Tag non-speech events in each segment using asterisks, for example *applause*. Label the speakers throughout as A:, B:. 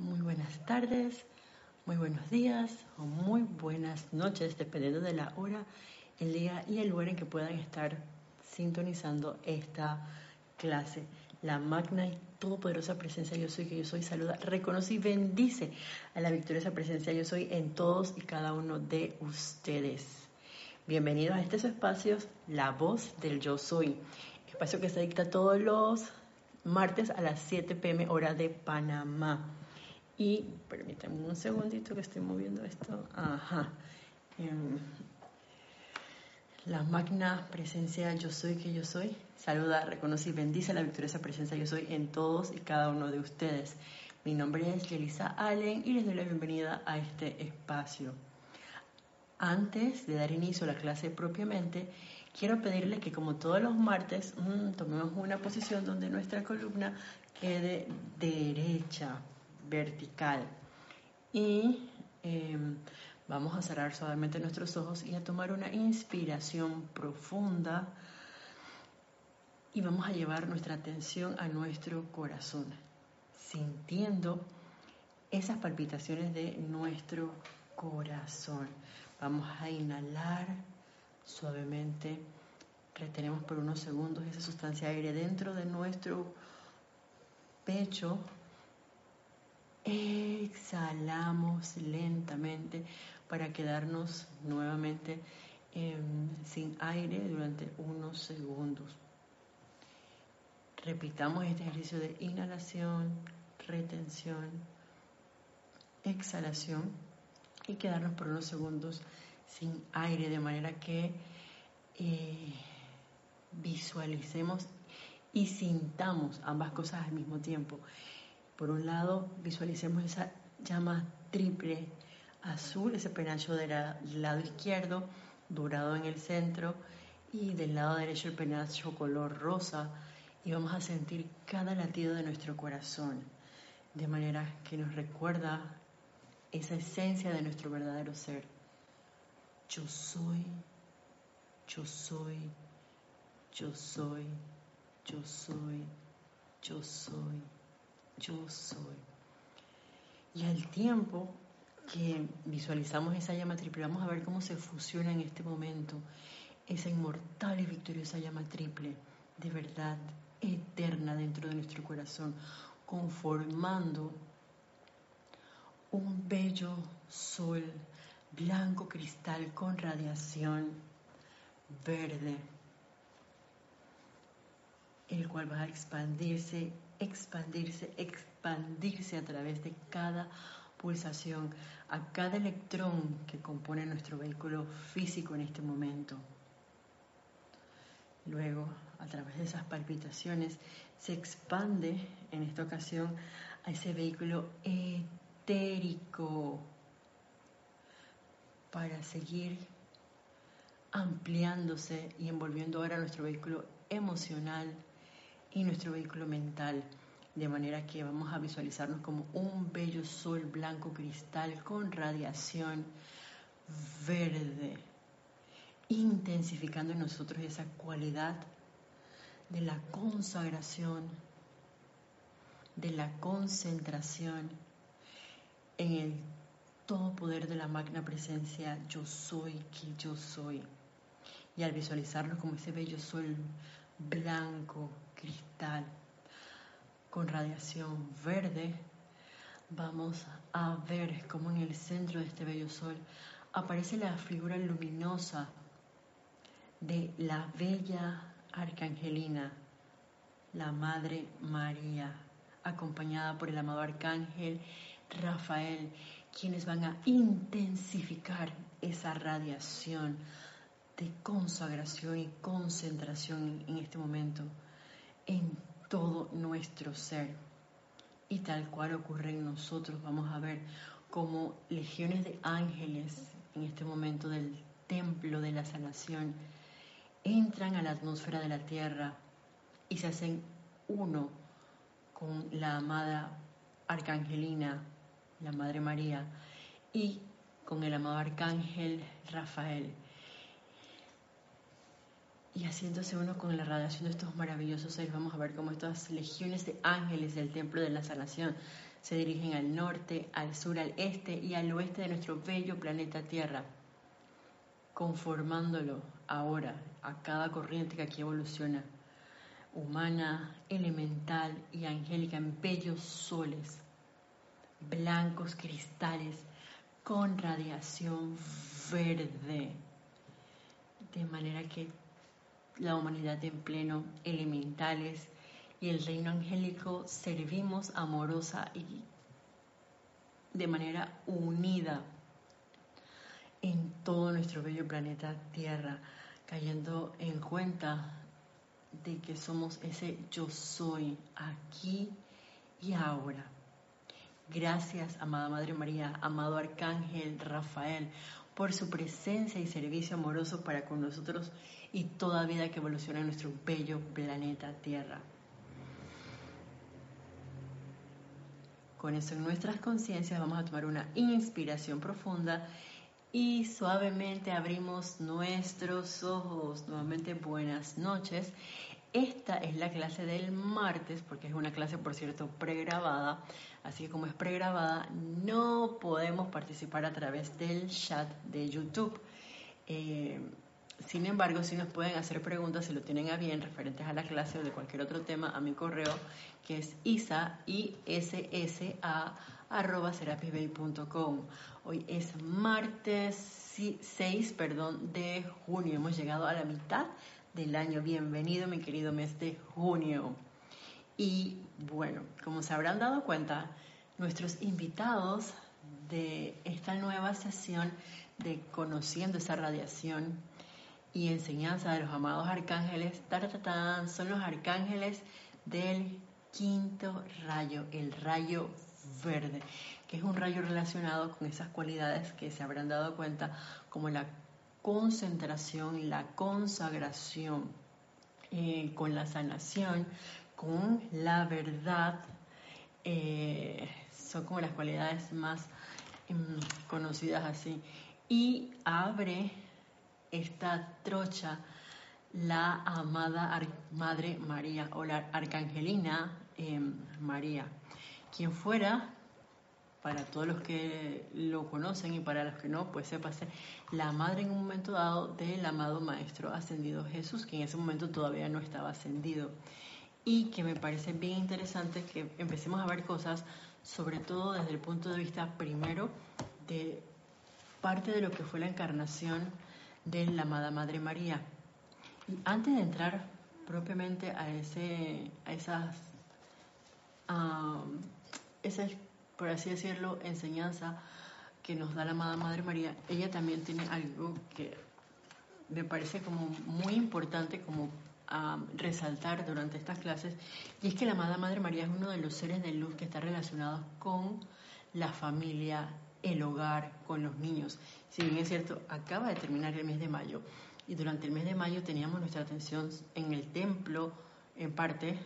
A: Muy buenas tardes, muy buenos días o muy buenas noches, dependiendo de la hora, el día y el lugar en que puedan estar sintonizando esta clase. La magna y todopoderosa presencia yo soy que yo soy saluda, reconoce y bendice a la victoriosa presencia yo soy en todos y cada uno de ustedes. Bienvenidos a estos espacios, la voz del yo soy, espacio que se dicta todos los martes a las 7 pm hora de Panamá. Y permítanme un segundito que estoy moviendo esto. Ajá. Em, la magna presencia yo soy que yo soy. Saluda, reconoce y bendice la victoriosa presencia yo soy en todos y cada uno de ustedes. Mi nombre es Yelisa Allen y les doy la bienvenida a este espacio. Antes de dar inicio a la clase propiamente, quiero pedirle que como todos los martes mm, tomemos una posición donde nuestra columna quede derecha, vertical. Y em, vamos a cerrar suavemente nuestros ojos y a tomar una inspiración profunda y vamos a llevar nuestra atención a nuestro corazón, sintiendo esas palpitaciones de nuestro corazón. Vamos a inhalar suavemente, retenemos por unos segundos esa sustancia aire dentro de nuestro pecho Exhalamos lentamente para quedarnos nuevamente em, sin aire durante unos segundos. Repitamos este ejercicio de inhalación, retención, exhalación y quedarnos por unos segundos sin aire de manera que eh, visualicemos y sintamos ambas cosas al mismo tiempo. Por un lado, visualicemos esa llama triple azul, ese penacho del lado izquierdo, dorado en el centro, y del lado derecho el penacho color rosa. Y vamos a sentir cada latido de nuestro corazón, de manera que nos recuerda esa esencia de nuestro verdadero ser. Yo soy, yo soy, yo soy, yo soy, yo soy yo soy. Y al tiempo que visualizamos esa llama triple, vamos a ver cómo se fusiona en este momento esa inmortal y victoriosa llama triple, de verdad eterna dentro de nuestro corazón, conformando un bello sol blanco cristal con radiación verde, el cual va a expandirse expandirse, expandirse a través de cada pulsación, a cada electrón que compone nuestro vehículo físico en este momento. Luego, a través de esas palpitaciones, se expande en esta ocasión a ese vehículo etérico para seguir ampliándose y envolviendo ahora nuestro vehículo emocional, y nuestro vehículo mental, de manera que vamos a visualizarnos como un bello sol blanco cristal con radiación verde, intensificando en nosotros esa cualidad de la consagración, de la concentración en el todo poder de la magna presencia yo soy que yo soy. Y al visualizarnos como ese bello sol blanco, cristal, con radiación verde, vamos a ver cómo en el centro de este bello sol aparece la figura luminosa de la bella arcangelina, la Madre María, acompañada por el amado arcángel Rafael, quienes van a intensificar esa radiación de consagración y concentración en este momento en todo nuestro ser. Y tal cual ocurre en nosotros, vamos a ver como legiones de ángeles en este momento del templo de la sanación entran a la atmósfera de la tierra y se hacen uno con la amada arcangelina, la Madre María, y con el amado arcángel Rafael y haciéndose uno con la radiación de estos maravillosos seres, vamos a ver cómo estas legiones de ángeles del templo de la sanación se dirigen al norte, al sur, al este y al oeste de nuestro bello planeta Tierra, conformándolo ahora a cada corriente que aquí evoluciona, humana, elemental y angélica en bellos soles, blancos cristales con radiación verde, de manera que la humanidad en pleno elementales y el reino angélico servimos amorosa y de manera unida en todo nuestro bello planeta Tierra, cayendo en cuenta de que somos ese yo soy aquí y ahora. Gracias, amada Madre María, amado Arcángel Rafael, por su presencia y servicio amoroso para con nosotros y toda vida que evoluciona en nuestro bello planeta Tierra. Con eso en nuestras conciencias vamos a tomar una inspiración profunda y suavemente abrimos nuestros ojos. Nuevamente buenas noches. Esta es la clase del martes, porque es una clase, por cierto, pregrabada. Así que como es pregrabada, no podemos participar a través del chat de YouTube. Eh, sin embargo, si nos pueden hacer preguntas, si lo tienen a bien, referentes a la clase o de cualquier otro tema, a mi correo, que es isa, arroba Hoy es martes 6 perdón, de junio. Hemos llegado a la mitad del año. Bienvenido, mi querido mes de junio. Y bueno, como se habrán dado cuenta, nuestros invitados de esta nueva sesión de Conociendo esa radiación y enseñanza de los amados arcángeles, son los arcángeles del quinto rayo, el rayo verde, que es un rayo relacionado con esas cualidades que se habrán dado cuenta, como la concentración, la consagración, eh, con la sanación, con la verdad, eh, son como las cualidades más em, conocidas así. Y abre esta trocha la amada Madre María o la Arcangelina em, María, quien fuera, para todos los que lo conocen y para los que no, pues sépase, la madre en un momento dado del amado Maestro ascendido Jesús, que en ese momento todavía no estaba ascendido. Y que me parece bien interesante que empecemos a ver cosas, sobre todo desde el punto de vista primero de parte de lo que fue la encarnación de la amada Madre María. Y antes de entrar propiamente a, ese, a esas, por así decirlo, enseñanza que nos da la amada Madre María, ella también tiene algo que me parece como muy importante como resaltar durante estas clases, y es que la amada Madre María es uno de los seres de luz que está relacionado con la familia, el hogar, con los niños. Si bien es cierto, acaba de terminar el mes de mayo y durante el mes de mayo teníamos nuestra atención en el templo, en parte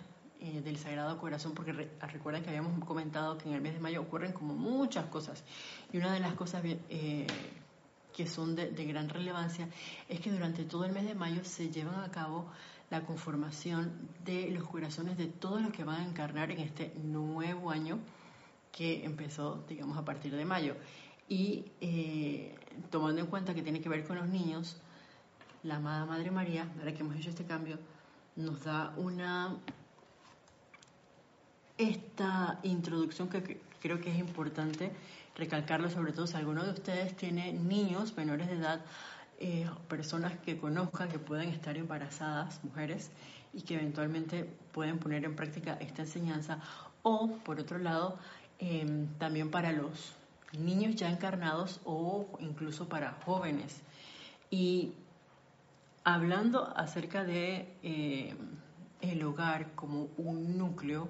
A: eh, del Sagrado Corazón, porque recuerden que habíamos comentado que en el mes de mayo ocurren como muchas cosas. Y una de las cosas eh, que son de, de gran relevancia es que durante todo el mes de mayo se llevan a cabo la conformación de los corazones de todos los que van a encarnar en este nuevo año que empezó, digamos, a partir de mayo. Y eh, tomando en cuenta que tiene que ver con los niños, la amada Madre María, ahora que hemos hecho este cambio, nos da una esta introducción que creo que es importante recalcarlo, sobre todo si alguno de ustedes tiene niños menores de edad, eh, personas que conozcan que pueden estar embarazadas, mujeres, y que eventualmente pueden poner en práctica esta enseñanza, o por otro lado, Em, también para los niños ya encarnados o incluso para jóvenes. Y hablando acerca de em, el hogar como un núcleo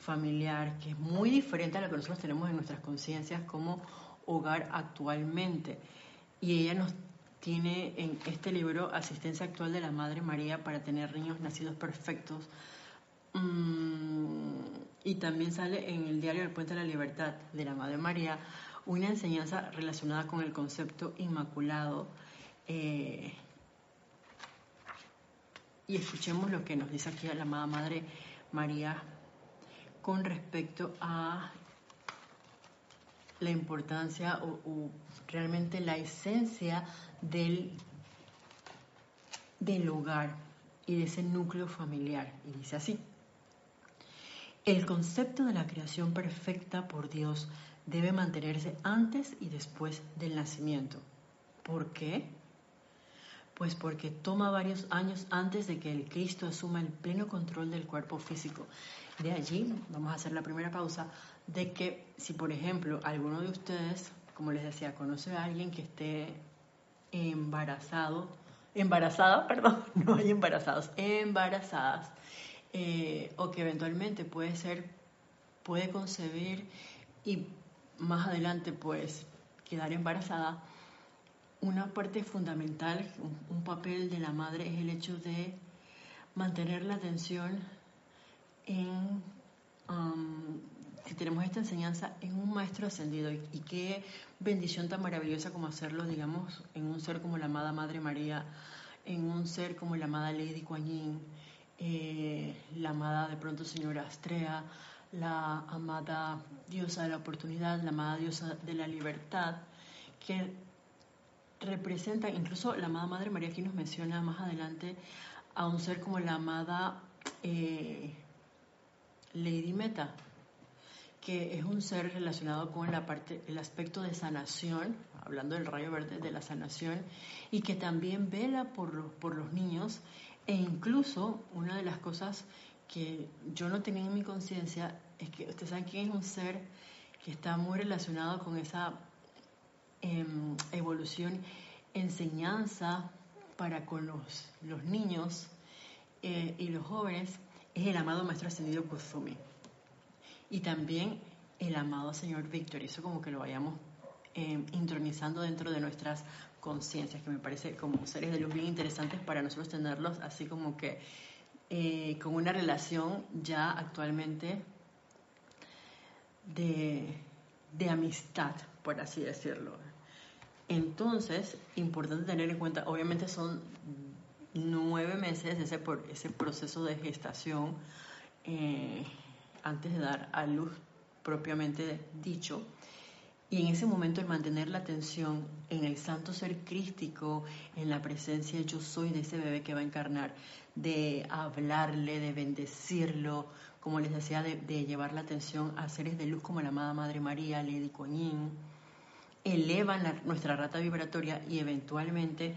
A: familiar que es muy diferente a lo que nosotros tenemos en nuestras conciencias como hogar actualmente. Y ella nos tiene en este libro Asistencia Actual de la Madre María para tener niños nacidos perfectos. Mm, y también sale en el diario El Puente de la Libertad de la Madre María una enseñanza relacionada con el concepto inmaculado. Eh, y escuchemos lo que nos dice aquí la amada Madre María con respecto a la importancia o, realmente la esencia del, del hogar y de ese núcleo familiar. Y dice así, el concepto de la creación perfecta por Dios debe mantenerse antes y después del nacimiento. ¿Por qué? Pues porque toma varios años antes de que el Cristo asuma el pleno control del cuerpo físico. De allí, vamos a hacer la primera pausa, de que si por ejemplo alguno de ustedes, como les decía, conoce a alguien que esté embarazado, embarazada, *laughs* perdón, no hay embarazados, embarazadas, eh, o que eventualmente puede ser, puede concebir y más adelante pues quedar embarazada, una parte fundamental, un, papel de la madre es el hecho de mantener la atención en, um, si tenemos esta enseñanza, en un maestro ascendido. Y, qué bendición tan maravillosa como hacerlo, digamos, en un ser como la amada Madre María, en un ser como la amada Lady Kuan Yin, eh, la amada de pronto señora Astrea, la amada diosa de la oportunidad, la amada diosa de la libertad, que representa, incluso la amada Madre María aquí nos menciona más adelante a un ser como la amada eh, Lady Meta, que es un ser relacionado con la parte, el aspecto de sanación, hablando del rayo verde de la sanación, y que también vela por, por los niños e incluso una de las cosas que yo no tenía en mi conciencia es que ustedes saben quién es un ser que está muy relacionado con esa em, evolución, enseñanza para con los, los niños eh, y los jóvenes, es el amado Maestro Ascendido Kusumi. Y también el amado Señor Víctor, eso como que lo vayamos em, intronizando dentro de nuestras conciencias, que me parece como seres de luz bien interesantes para nosotros tenerlos así como que eh, con una relación ya actualmente de, de amistad, por así decirlo. Entonces, importante tener en cuenta, obviamente son nueve meses ese, por, ese proceso de gestación eh, antes de dar a luz propiamente dicho. Y en ese momento el mantener la atención en el santo ser crístico, en la presencia yo soy de ese bebé que va a encarnar, de hablarle, de bendecirlo, como les decía, de, llevar la atención a seres de luz como la amada Madre María, Lady Coñín, elevan nuestra rata vibratoria y eventualmente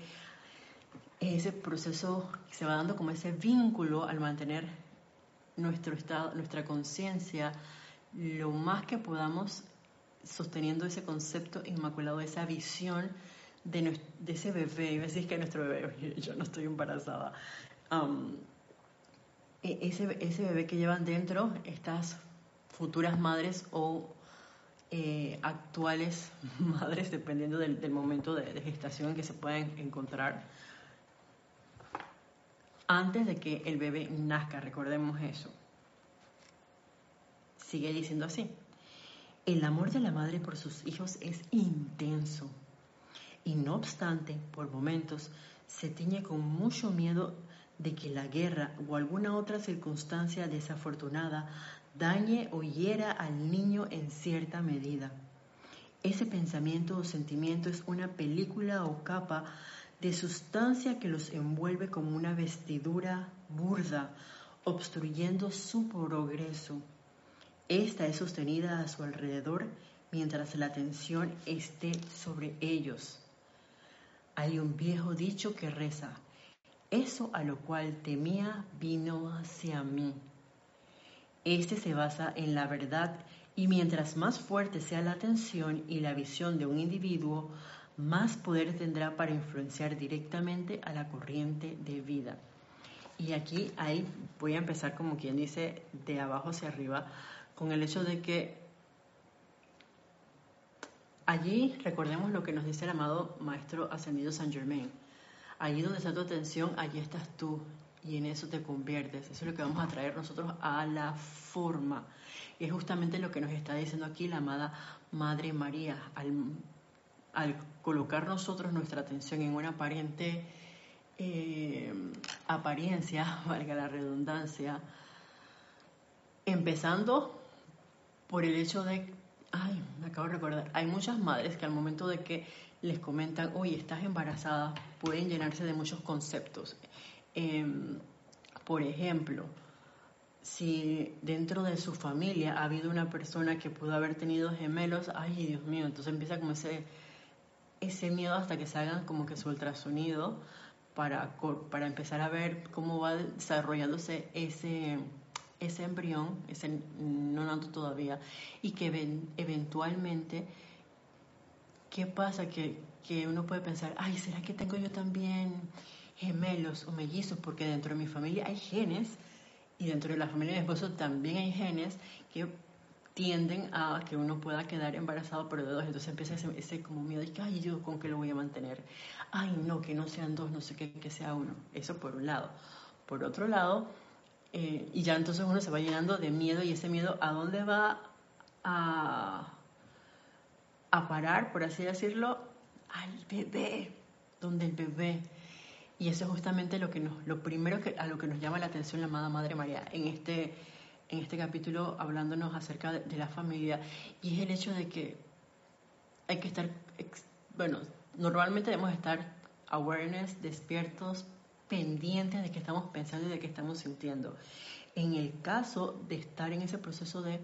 A: ese proceso se va dando como ese vínculo al mantener nuestro estado, nuestra conciencia lo más que podamos sosteniendo ese concepto inmaculado, esa visión de, ese bebé, me decís que nuestro bebé, yo no estoy embarazada, e, ese, bebé que llevan dentro estas futuras madres o eh, actuales *laughs* madres, dependiendo del, momento de, de, gestación que se pueden encontrar, antes de que el bebé nazca, recordemos eso. Sigue diciendo así. El amor de la madre por sus hijos es intenso y no obstante, por momentos, se tiñe con mucho miedo de que la guerra o alguna otra circunstancia desafortunada dañe o hiera al niño en cierta medida. Ese pensamiento o sentimiento es una película o capa de sustancia que los envuelve como una vestidura burda, obstruyendo su progreso esta es sostenida a su alrededor mientras la atención esté sobre ellos. Hay un viejo dicho que reza, eso a lo cual temía vino hacia mí. Este se basa en la verdad y mientras más fuerte sea la atención y la visión de un individuo, más poder tendrá para influenciar directamente a la corriente de vida. Y aquí ahí voy a empezar como quien dice de abajo hacia arriba con el hecho de que allí recordemos lo que nos dice el amado Maestro Ascendido San Germain. Allí donde está tu atención, allí estás tú y en eso te conviertes. Eso es lo que vamos a traer nosotros a la forma. Y es justamente lo que nos está diciendo aquí la amada Madre María. Al, al colocar nosotros nuestra atención en una aparente eh, apariencia, *laughs* valga la redundancia, empezando por el hecho de Ay, me acabo de recordar. Hay muchas madres que al momento de que les comentan, oye, estás embarazada, pueden llenarse de muchos conceptos. Em, por ejemplo, si dentro de su familia ha habido una persona que pudo haber tenido gemelos, ay Dios mío, entonces empieza como ese, ese miedo hasta que se como que su ultrasonido para, para empezar a ver cómo va desarrollándose ese, ese embrión, ese nato todavía, y que eventualmente, ¿qué pasa? Que, que uno puede pensar, ay, ¿será que tengo yo también gemelos o mellizos? Porque dentro de mi familia hay genes y dentro de la familia de mi esposo también hay genes que tienden a que uno pueda quedar embarazado por dos. Entonces empieza ese, ese como miedo de que, ay, yo con qué lo voy a mantener. Ay, no, que no sean dos, no sé qué, que sea uno. Eso por un lado. Por otro lado, eh, y ya entonces uno se va llenando de miedo y ese miedo a dónde va a, a parar, por así decirlo, al bebé, donde el bebé y eso es justamente lo, que nos, lo primero que, a lo que nos llama la atención la amada Madre María en este, en este capítulo hablándonos acerca de, la familia. Y es el hecho de que hay que estar, bueno, normalmente debemos estar awareness, despiertos, pendientes de qué estamos pensando y de qué estamos sintiendo. En el caso de estar en ese proceso de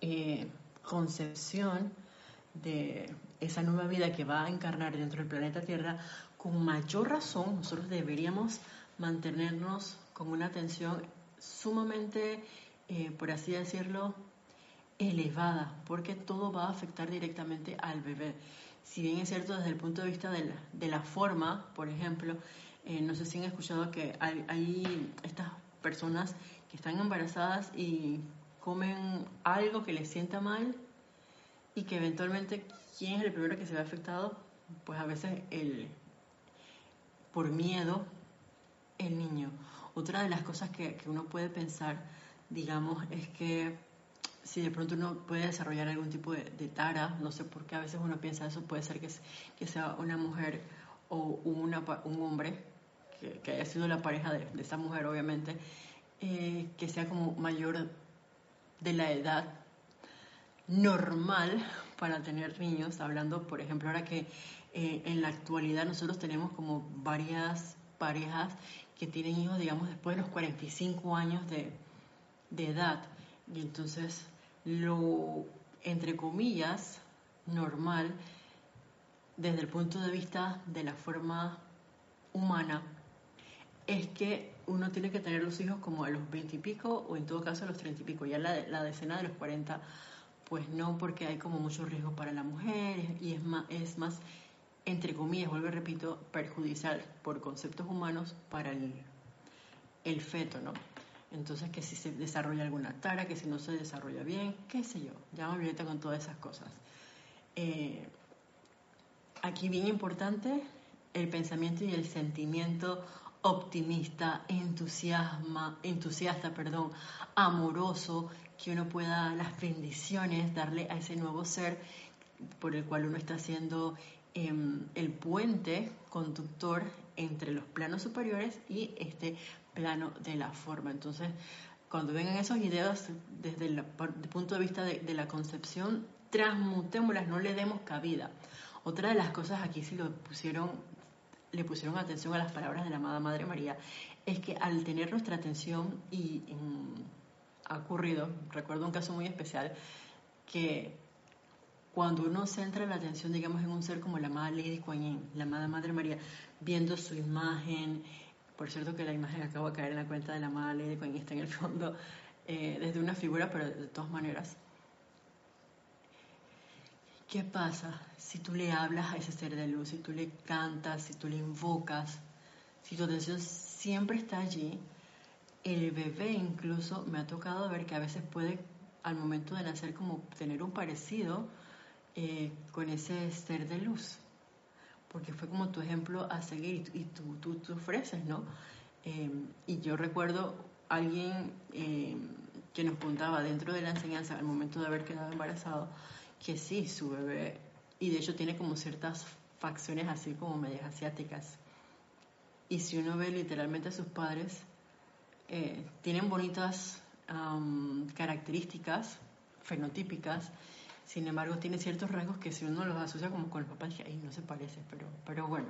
A: eh, concepción de esa nueva vida que va a encarnar dentro del planeta Tierra, con mayor razón nosotros deberíamos mantenernos con una atención sumamente, eh, por así decirlo, elevada, porque todo va a afectar directamente al bebé. Si bien es cierto desde el punto de vista de la, forma, por ejemplo, eh, no sé si han escuchado que hay, hay, estas personas que están embarazadas y comen algo que les sienta mal y que eventualmente, ¿quién es el primero que se ve afectado? Pues a veces el, por miedo el niño. Otra de las cosas que, uno puede pensar, digamos, es que si de pronto uno puede desarrollar algún tipo de, tara, no sé por qué a veces uno piensa eso, puede ser que, que sea una mujer o una, un hombre, que, haya sido la pareja de, esa mujer obviamente, eh, que sea como mayor de la edad normal para tener niños, hablando por ejemplo ahora que eh, en la actualidad nosotros tenemos como varias parejas que tienen hijos, digamos, después de los 45 años de, de edad. Y entonces lo, entre comillas, normal, desde el punto de vista de la forma humana, es que uno tiene que tener los hijos como a los 20 y pico o en todo caso a los 30 y pico. Ya la, la decena de los 40, pues no, porque hay como muchos riesgos para la mujer y es más, es más entre comillas, vuelvo y repito, perjudicial por conceptos humanos para el, el feto, ¿no? Entonces, que si se desarrolla alguna tara, que si no se desarrolla bien, qué sé yo, ya me olvidé con todas esas cosas. Eh, aquí bien importante el pensamiento y el sentimiento optimista, entusiasma, entusiasta, perdón, amoroso, que uno pueda las bendiciones darle a ese nuevo ser por el cual uno está siendo Em, el puente conductor entre los planos superiores y este plano de la forma. Entonces, cuando vengan esos ideas desde el, punto de vista de, la concepción, transmutémoslas, no le demos cabida. Otra de las cosas aquí si lo pusieron, le pusieron atención a las palabras de la amada Madre María, es que al tener nuestra atención y ha ocurrido, recuerdo un caso muy especial, que cuando uno centra la atención, digamos, en un ser como la amada Lady Kuan la amada Madre María, viendo su imagen, por cierto que la imagen acaba de caer en la cuenta de la amada Lady Kuan está en el fondo, eh, desde una figura, pero de todas maneras. ¿Qué pasa si tú le hablas a ese ser de luz, si tú le cantas, si tú le invocas, si tu atención siempre está allí? El bebé incluso me ha tocado ver que a veces puede al momento de nacer como tener un parecido eh, con ese ser de luz, porque fue como tu ejemplo a seguir y tú, tú, tú ofreces, ¿no? Em, y yo recuerdo alguien em, que nos contaba dentro de la enseñanza al momento de haber quedado embarazado, que sí, su bebé, y de hecho tiene como ciertas facciones así como medias asiáticas. Y si uno ve literalmente a sus padres, eh, tienen bonitas características fenotípicas, Sin embargo, tiene ciertos rasgos que si uno los asocia como con el papá, dije, ahí no se parece, pero, pero bueno,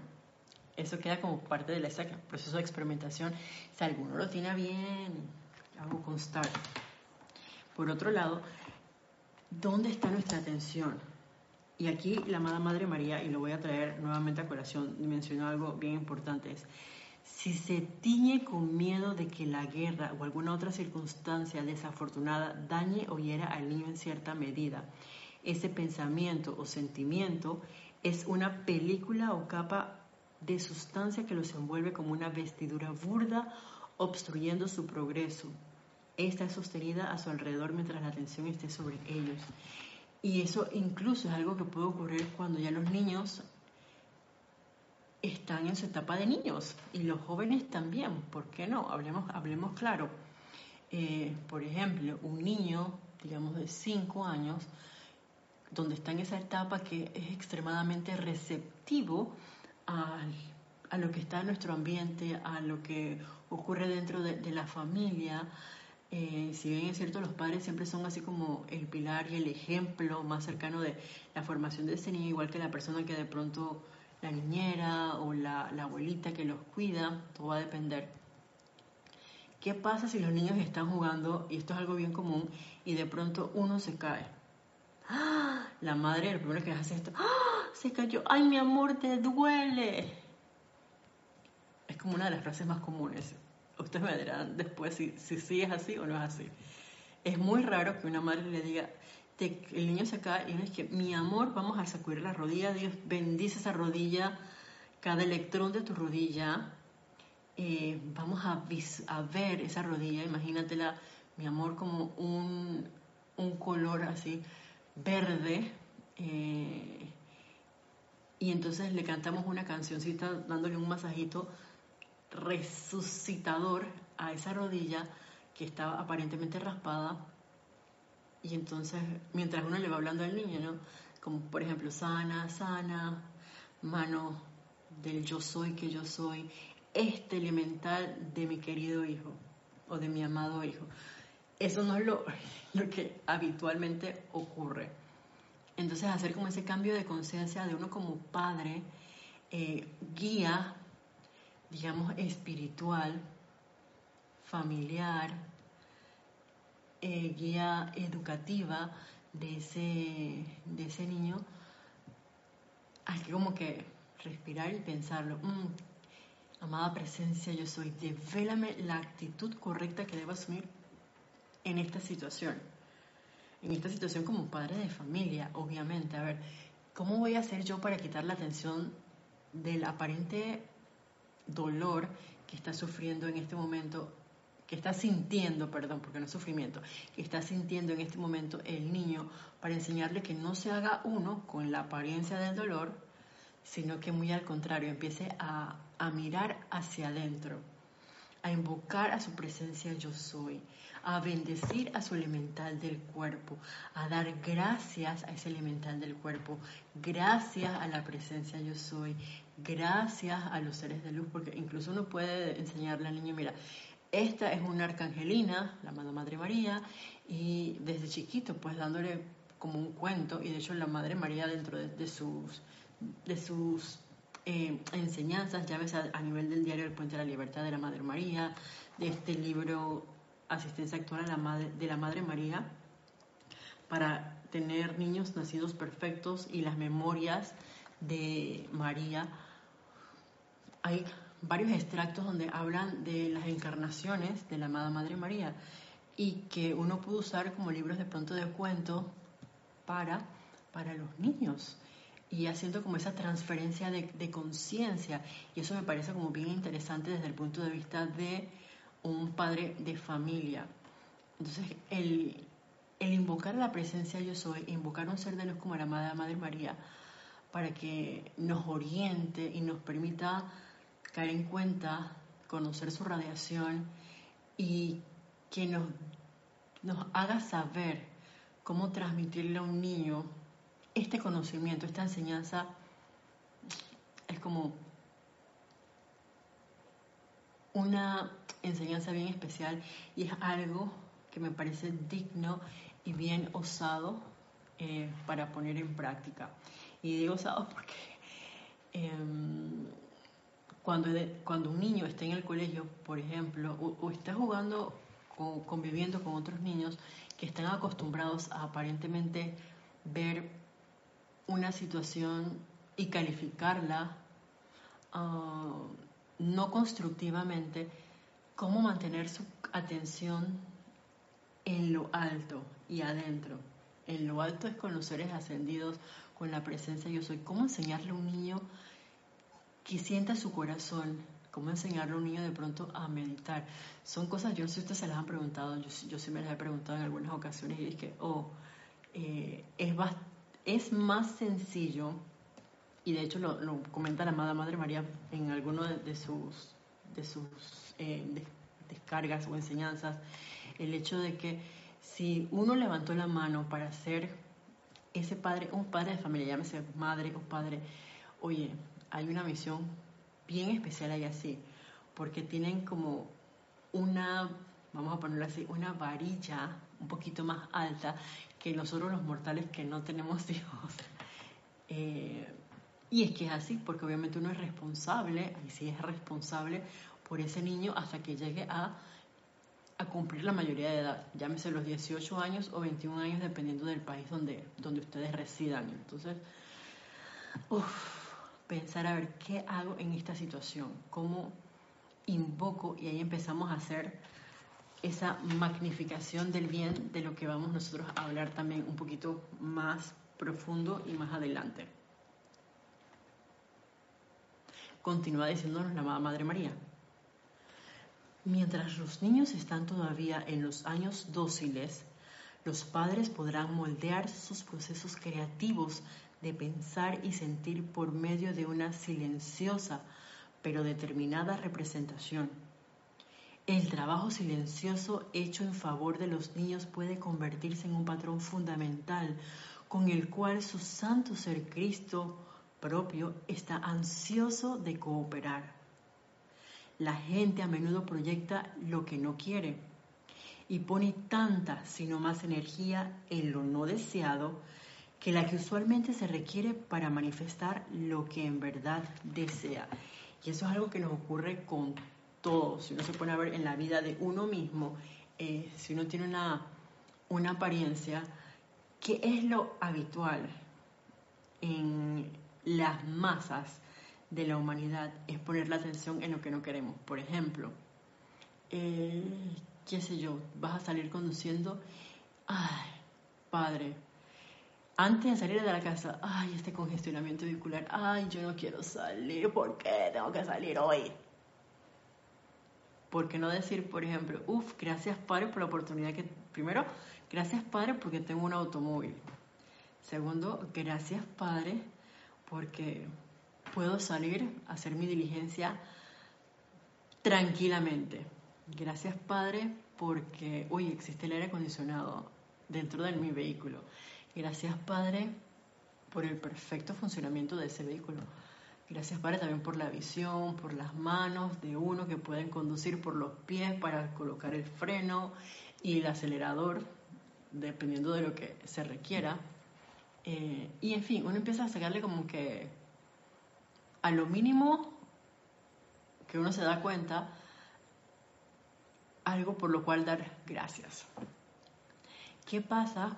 A: eso queda como parte del proceso de experimentación. Si alguno lo tiene bien, hago constar. Por otro lado, ¿dónde está nuestra atención? Y aquí la amada Madre María, y lo voy a traer nuevamente a colación, mencionó algo bien importante, es si se tiñe con miedo de que la guerra o alguna otra circunstancia desafortunada dañe o hiera al niño en cierta medida, ese pensamiento o sentimiento es una película o capa de sustancia que los envuelve como una vestidura burda, obstruyendo su progreso. Esta es sostenida a su alrededor mientras la atención esté sobre ellos. Y eso incluso es algo que puede ocurrir cuando ya los niños están en su etapa de niños y los jóvenes también, ¿por qué no? Hablemos, hablemos claro. Eh, por ejemplo, un niño, digamos de 5 años, donde está en esa etapa que es extremadamente receptivo a, lo que está en nuestro ambiente, a lo que ocurre dentro de la familia, eh, si bien es cierto, los padres siempre son así como el pilar y el ejemplo más cercano de la formación de ese niño, igual que la persona que de pronto la niñera o la, abuelita que los cuida, todo va a depender. ¿Qué pasa si los niños están jugando, y esto es algo bien común, y de pronto uno se cae? ¡Ah! *gasps* La madre, lo primero que hace es esto, ¡Ah! se cayó, ay mi amor, te duele. Es como una de las frases más comunes ustedes me dirán después si, sí es así o no es así. Es muy raro que una madre le diga, el niño se cae y uno es que, mi amor, vamos a sacudir la rodilla, Dios bendice esa rodilla, cada electrón de tu rodilla, eh, vamos a, a, ver esa rodilla, imagínatela, mi amor, como un, un color así verde. Eh, y entonces le cantamos una cancioncita dándole un masajito resucitador a esa rodilla que estaba aparentemente raspada. Y entonces, mientras uno le va hablando al niño, ¿no? Como por ejemplo, sana, sana, mano del yo soy que yo soy, este elemental de mi querido hijo o de mi amado hijo. Eso no es lo, lo que habitualmente ocurre. Entonces, hacer como ese cambio de conciencia de uno como padre eh, guía digamos, espiritual, familiar, eh, guía educativa de ese, de ese niño, hay que como que respirar y pensarlo. Mm, amada presencia, yo soy, devélame la actitud correcta que debo asumir en esta situación. En esta situación como padre de familia, obviamente. A ver, ¿cómo voy a hacer yo para quitar la atención del aparente dolor que está sufriendo en este momento, que está sintiendo, perdón, porque no es sufrimiento, que está sintiendo en este momento el niño para enseñarle que no se haga uno con la apariencia del dolor, sino que muy al contrario, empiece a, a mirar hacia adentro, a invocar a su presencia yo soy, a bendecir a su elemental del cuerpo, a dar gracias a ese elemental del cuerpo, gracias a la presencia yo soy, gracias a los seres de luz, porque incluso uno puede enseñarle al niño, mira, esta es una arcangelina, la amada Madre María, y desde chiquito, pues dándole como un cuento, y de hecho la Madre María dentro de, sus, de sus eh, enseñanzas, ya ves a, nivel del diario El Puente de la Libertad de la Madre María, de este libro Asistencia Actual de la Madre María, para tener niños nacidos perfectos y las memorias de María hay varios extractos donde hablan de las encarnaciones de la amada Madre María y que uno puede usar como libros de pronto de cuento para, para los niños y haciendo como esa transferencia de, conciencia. Y eso me parece como bien interesante desde el punto de vista de un padre de familia. Entonces, el, invocar la presencia yo soy, invocar un ser de luz como la amada Madre María, para que nos oriente y nos permita caer en cuenta, conocer su radiación y que nos haga saber cómo transmitirle a un niño este conocimiento, esta enseñanza, es como una enseñanza bien especial y es algo que me parece digno y bien osado eh, para poner en práctica. Y digo osados porque em, cuando, cuando un niño está en el colegio, por ejemplo, o, está jugando o conviviendo con otros niños que están acostumbrados a aparentemente ver una situación y calificarla ah, no constructivamente, cómo mantener su atención en lo alto y adentro. En lo alto es con los seres ascendidos, con la presencia yo soy. ¿Cómo enseñarle a un niño que sienta su corazón? ¿Cómo enseñarle a un niño de pronto a meditar? Son cosas, yo no sé si ustedes se las han preguntado, yo, yo sí me las he preguntado en algunas ocasiones y es que, oh, eh, es, es más sencillo, y de hecho lo, comenta la amada Madre María en alguno de, sus, de sus eh, descargas o enseñanzas, el hecho de que si uno levantó la mano para ser ese padre, un padre de familia, llámese madre o padre, oye, hay una misión bien especial ahí así, porque tienen como una, vamos a ponerlo así, una varilla un poquito más alta que nosotros los mortales que no tenemos *laughs* hijos. Eh, y es que es así, porque obviamente uno es responsable, y sí es responsable por ese niño hasta que llegue a cumplir la mayoría de edad, llámese los 18 años o 21 años, dependiendo del país donde, donde ustedes residan. Entonces, pensar a ver qué hago en esta situación, cómo invoco y ahí empezamos a hacer esa magnificación del bien de lo que vamos nosotros a hablar también un poquito más profundo y más adelante. Continúa diciéndonos la Madre María. Mientras los niños están todavía en los años dóciles, los padres podrán moldear sus procesos creativos de pensar y sentir por medio de una silenciosa pero determinada representación. El trabajo silencioso hecho en favor de los niños puede convertirse en un patrón fundamental con el cual su santo ser Cristo propio está ansioso de cooperar. La gente a menudo proyecta lo que no quiere y pone tanta, sino más energía en lo no deseado que la que usualmente se requiere para manifestar lo que en verdad desea. Y eso es algo que nos ocurre con todos. Si uno se pone a ver en la vida de uno mismo, eh, si uno tiene una, una apariencia, ¿qué es lo habitual en las masas? de la humanidad es poner la atención en lo que no queremos. Por ejemplo, eh, qué sé yo, vas a salir conduciendo, ay, padre, antes de salir de la casa, ay, este congestionamiento vehicular, ay, yo no quiero salir, ¿por qué tengo que salir hoy? ¿Por qué no decir, por ejemplo, uff, gracias padre por la oportunidad que, primero, gracias padre porque tengo un automóvil. Segundo, gracias padre porque puedo salir a hacer mi diligencia tranquilamente. Gracias Padre porque hoy existe el aire acondicionado dentro de mi vehículo. Gracias Padre por el perfecto funcionamiento de ese vehículo. Gracias Padre también por la visión, por las manos de uno que pueden conducir por los pies para colocar el freno y el acelerador, dependiendo de lo que se requiera. Eh, y en fin, uno empieza a sacarle como que a lo mínimo que uno se da cuenta, algo por lo cual dar gracias. ¿Qué pasa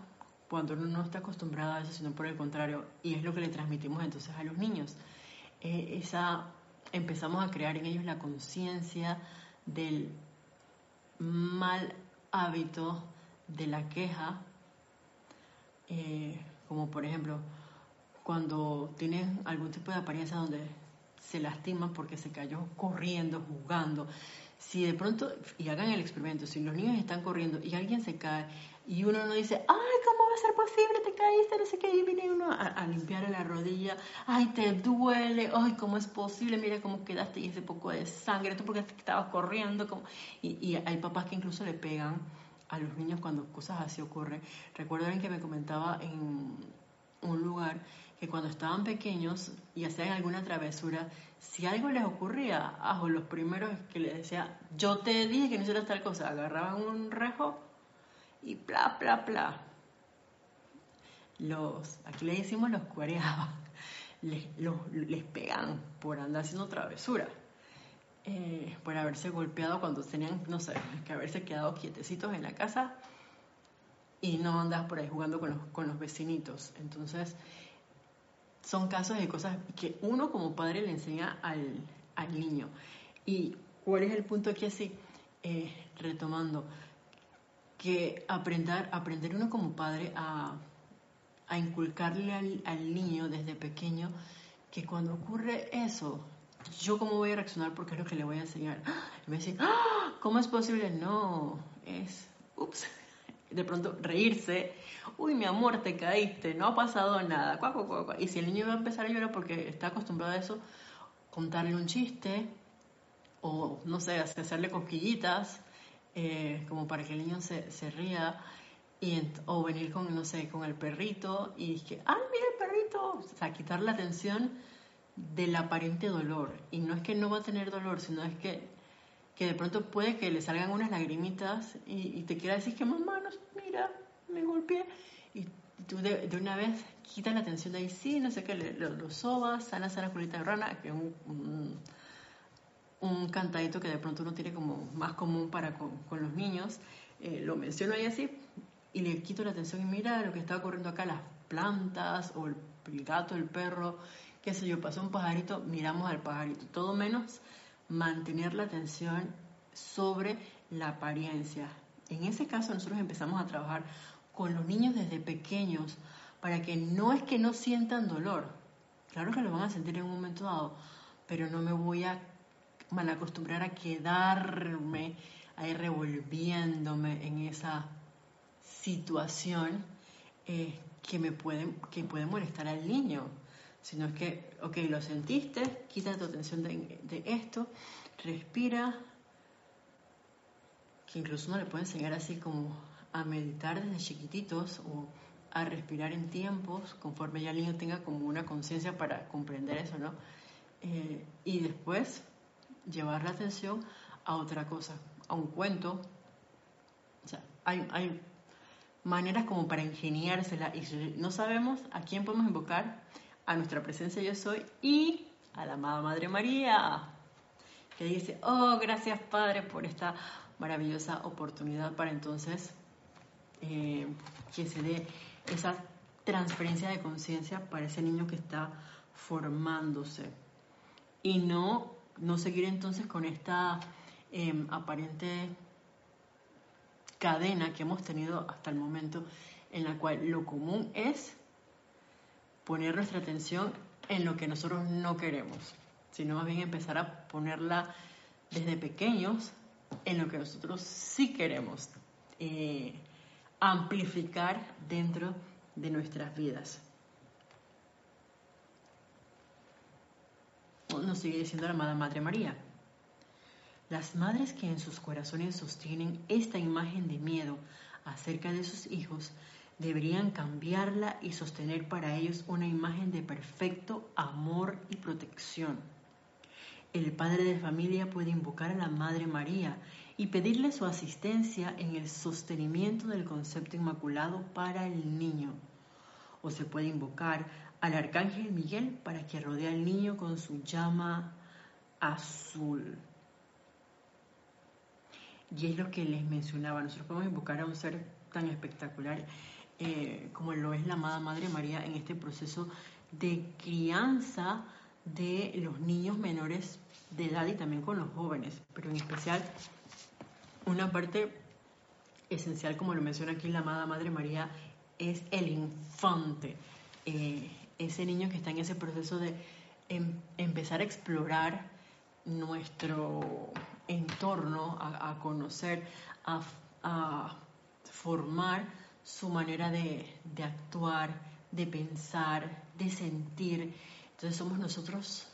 A: cuando uno no está acostumbrado a eso, sino por el contrario? Y es lo que le transmitimos entonces a los niños. Eh, esa, empezamos a crear en ellos la conciencia del mal hábito de la queja, eh, como por ejemplo, cuando tienen algún tipo de apariencia donde se lastiman porque se cayó corriendo, jugando. Si de pronto, y hagan el experimento, si los niños están corriendo y alguien se cae y uno no dice, ay, ¿cómo va a ser posible? Te caíste, no sé qué, y viene uno a, limpiar la rodilla, ay, te duele, ay, ¿cómo es posible? Mira cómo quedaste y ese poco de sangre, tú porque estabas corriendo. Como... Y, y hay papás que incluso le pegan a los niños cuando cosas así ocurren. Recuerdo que me comentaba en un lugar que cuando estaban pequeños y hacían alguna travesura, si algo les ocurría, ajo, los primeros que les decía, yo te dije que no hicieras tal cosa, agarraban un rejo y bla, bla, bla. los, aquí le decimos los coreanos, *laughs* les, les pegan por andar haciendo travesura, eh, por haberse golpeado cuando tenían, no sé, que haberse quedado quietecitos en la casa y no andas por ahí jugando con los, con los vecinitos. Entonces, son casos de cosas que uno como padre le enseña al, al niño. ¿Y cuál es el punto aquí así? Eh, retomando, que aprender, aprender uno como padre a, a inculcarle al, al, niño desde pequeño que cuando ocurre eso, yo cómo voy a reaccionar porque es lo que le voy a enseñar. *gasps* Y me dice, ¡Ah! ¿cómo es posible? No, es, ups, *laughs* de pronto reírse, uy, mi amor, te caíste, no ha pasado nada, y si el niño va a empezar a llorar porque está acostumbrado a eso, contarle un chiste o, no sé, hacerle cosquillitas, eh, como para que el niño se, se ría, y, o venir con, no sé, con el perrito y que, ¡ay, mira el perrito! O sea, quitar la atención del aparente dolor. Y no es que no va a tener dolor, sino es que que de pronto puede que le salgan unas lagrimitas y, te quiera decir que mamá, no, mira, me golpeé. Y tú de, una vez quitas la atención de ahí, sí, no sé qué, lo, lo sobas, sana, sana, culita de rana, que es un, un, cantadito que de pronto uno tiene como más común para con, con los niños. Eh, lo menciono ahí así y le quito la atención y mira lo que está ocurriendo acá, las plantas o el, el gato, el perro, qué sé yo, pasó un pajarito, miramos al pajarito, todo menos mantener la atención sobre la apariencia. En ese caso nosotros empezamos a trabajar con los niños desde pequeños para que no es que no sientan dolor, claro que lo van a sentir en un momento dado, pero no me voy a malacostumbrar a quedarme ahí revolviéndome en esa situación eh, que me que puede molestar al niño sino es que, ok, lo sentiste, quita tu atención de, esto, respira, que incluso uno le puede enseñar así como a meditar desde chiquititos o a respirar en tiempos, conforme ya el niño tenga como una conciencia para comprender eso, ¿no? Eh, y después llevar la atención a otra cosa, a un cuento. O sea, hay, hay maneras como para ingeniársela y no sabemos a quién podemos invocar, a nuestra presencia yo soy y a la amada Madre María, que dice, oh, gracias Padre por esta maravillosa oportunidad para entonces eh, que se dé esa transferencia de conciencia para ese niño que está formándose. Y no, no seguir entonces con esta em, aparente cadena que hemos tenido hasta el momento en la cual lo común es poner nuestra atención en lo que nosotros no queremos, sino más bien empezar a ponerla desde pequeños en lo que nosotros sí queremos eh, amplificar dentro de nuestras vidas. Nos sigue diciendo la amada Madre María. Las madres que en sus corazones sostienen esta imagen de miedo acerca de sus hijos deberían cambiarla y sostener para ellos una imagen de perfecto amor y protección. El padre de familia puede invocar a la Madre María y pedirle su asistencia en el sostenimiento del concepto inmaculado para el niño. O se puede invocar al Arcángel Miguel para que rodee al niño con su llama azul. Y es lo que les mencionaba, nosotros podemos invocar a un ser tan espectacular eh, como lo es la amada Madre María en este proceso de crianza de los niños menores de edad y también con los jóvenes, pero en especial una parte esencial, como lo menciona aquí la amada Madre María, es el infante, eh, ese niño que está en ese proceso de em, empezar a explorar nuestro entorno, a, conocer, a, a formar su manera de, actuar, de pensar, de sentir. Entonces somos nosotros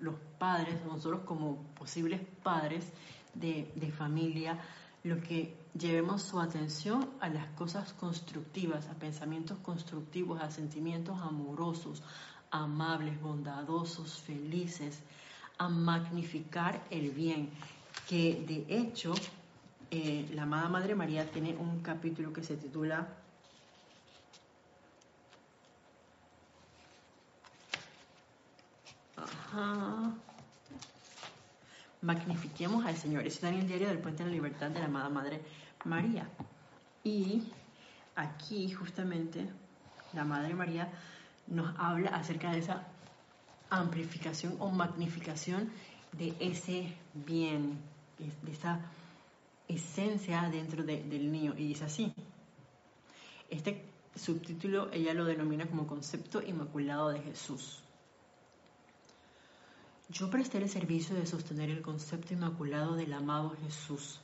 A: los padres, nosotros como posibles padres de, familia, lo que llevemos su atención a las cosas constructivas, a pensamientos constructivos, a sentimientos amorosos, amables, bondadosos, felices, a magnificar el bien, que de hecho eh, la amada Madre María tiene un capítulo que se titula Ajá. Magnifiquemos al Señor. Está en el diario del Puente de la Libertad de la amada Madre María. Y aquí justamente la Madre María nos habla acerca de esa amplificación o magnificación de ese bien, de esa esencia dentro del niño. Y dice así, este subtítulo ella lo denomina como concepto inmaculado de Jesús. Yo presté el servicio de sostener el concepto inmaculado del amado Jesús.